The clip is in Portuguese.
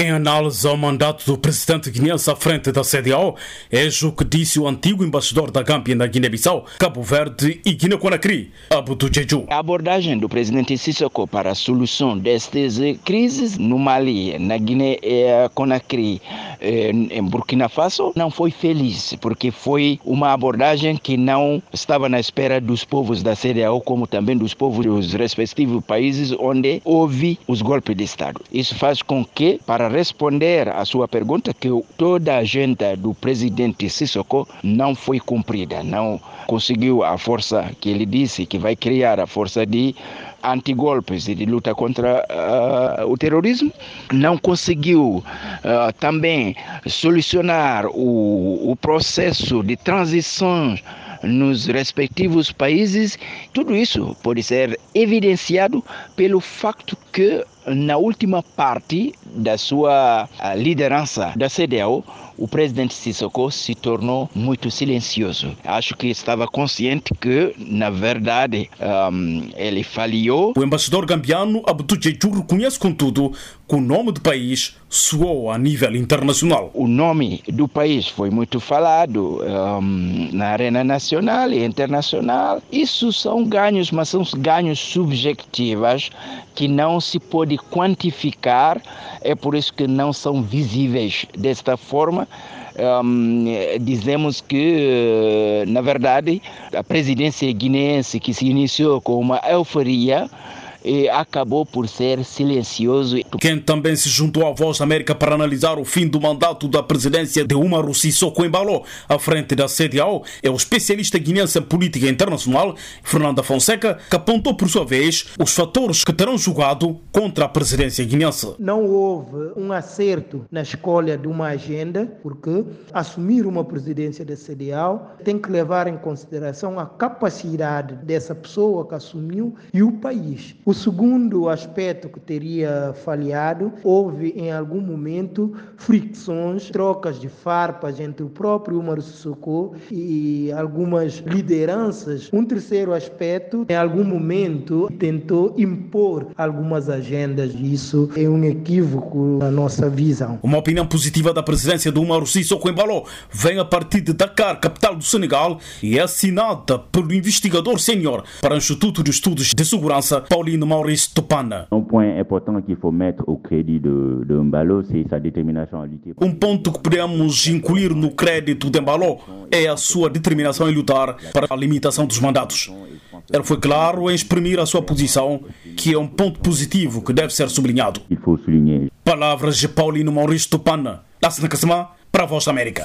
Em análise ao mandato do presidente guineense à frente da CDAO, é o que disse o antigo embaixador da Gâmbia na Guiné-Bissau, Cabo Verde e Guiné-Conakry, Abdu Jeju. A abordagem do presidente Sissoko para a solução destas crises no Mali, na Guiné-Conakry, eh, em Burkina Faso, não foi feliz, porque foi uma abordagem que não estava na espera dos povos da CDAO, como também dos povos dos respectivos países onde houve os golpes de Estado. Isso faz com que, para responder à sua pergunta que toda a agenda do presidente Sissoko não foi cumprida, não conseguiu a força que ele disse que vai criar a força de antigolpes e de luta contra uh, o terrorismo, não conseguiu uh, também solucionar o, o processo de transição nos respectivos países, tudo isso pode ser evidenciado pelo facto que na última parte da sua liderança da CDAO, o presidente Sissoko se tornou muito silencioso. Acho que estava consciente que, na verdade, um, ele falhou. O embaixador gambiano Abdu Jeju reconhece, contudo, que o nome do país soou a nível internacional. O nome do país foi muito falado um, na arena nacional e internacional. Isso são ganhos, mas são ganhos subjetivos que não se pode quantificar. É por isso que não são visíveis desta forma um, dizemos que, na verdade, a presidência guineense que se iniciou com uma euforia e acabou por ser silencioso. Quem também se juntou à Voz da América para analisar o fim do mandato da presidência de Umaru Sissoko Embalo à frente da CDAO é o especialista guineense em política internacional, Fernanda Fonseca, que apontou por sua vez os fatores que terão jogado contra a presidência guineense. Não houve um acerto na escolha de uma agenda, porque assumir uma presidência da CDAO tem que levar em consideração a capacidade dessa pessoa que assumiu e o país. O segundo aspecto que teria falhado, houve em algum momento fricções, trocas de farpas entre o próprio Umar Sissoko e algumas lideranças. Um terceiro aspecto, em algum momento, tentou impor algumas agendas. Isso é um equívoco na nossa visão. Uma opinião positiva da presidência do Umar Sissoko Embalo vem a partir de Dakar, capital do Senegal, e é assinada pelo investigador sênior para o Instituto de Estudos de Segurança, Paulino Maurice Tupana. Un point important qu'il faut mettre au crédit de, de Mbalo, c'est sa lutter. Um ponto que podemos incluir no crédito de Mbalo é a sua determinação em lutar para a limitação dos mandatos. Ele foi claro em exprimir a sua posição, que é um ponto positivo que deve ser sublinhado. Palavras de Paulino Maurício Tupana, da Sinacasma, para a Voz da América.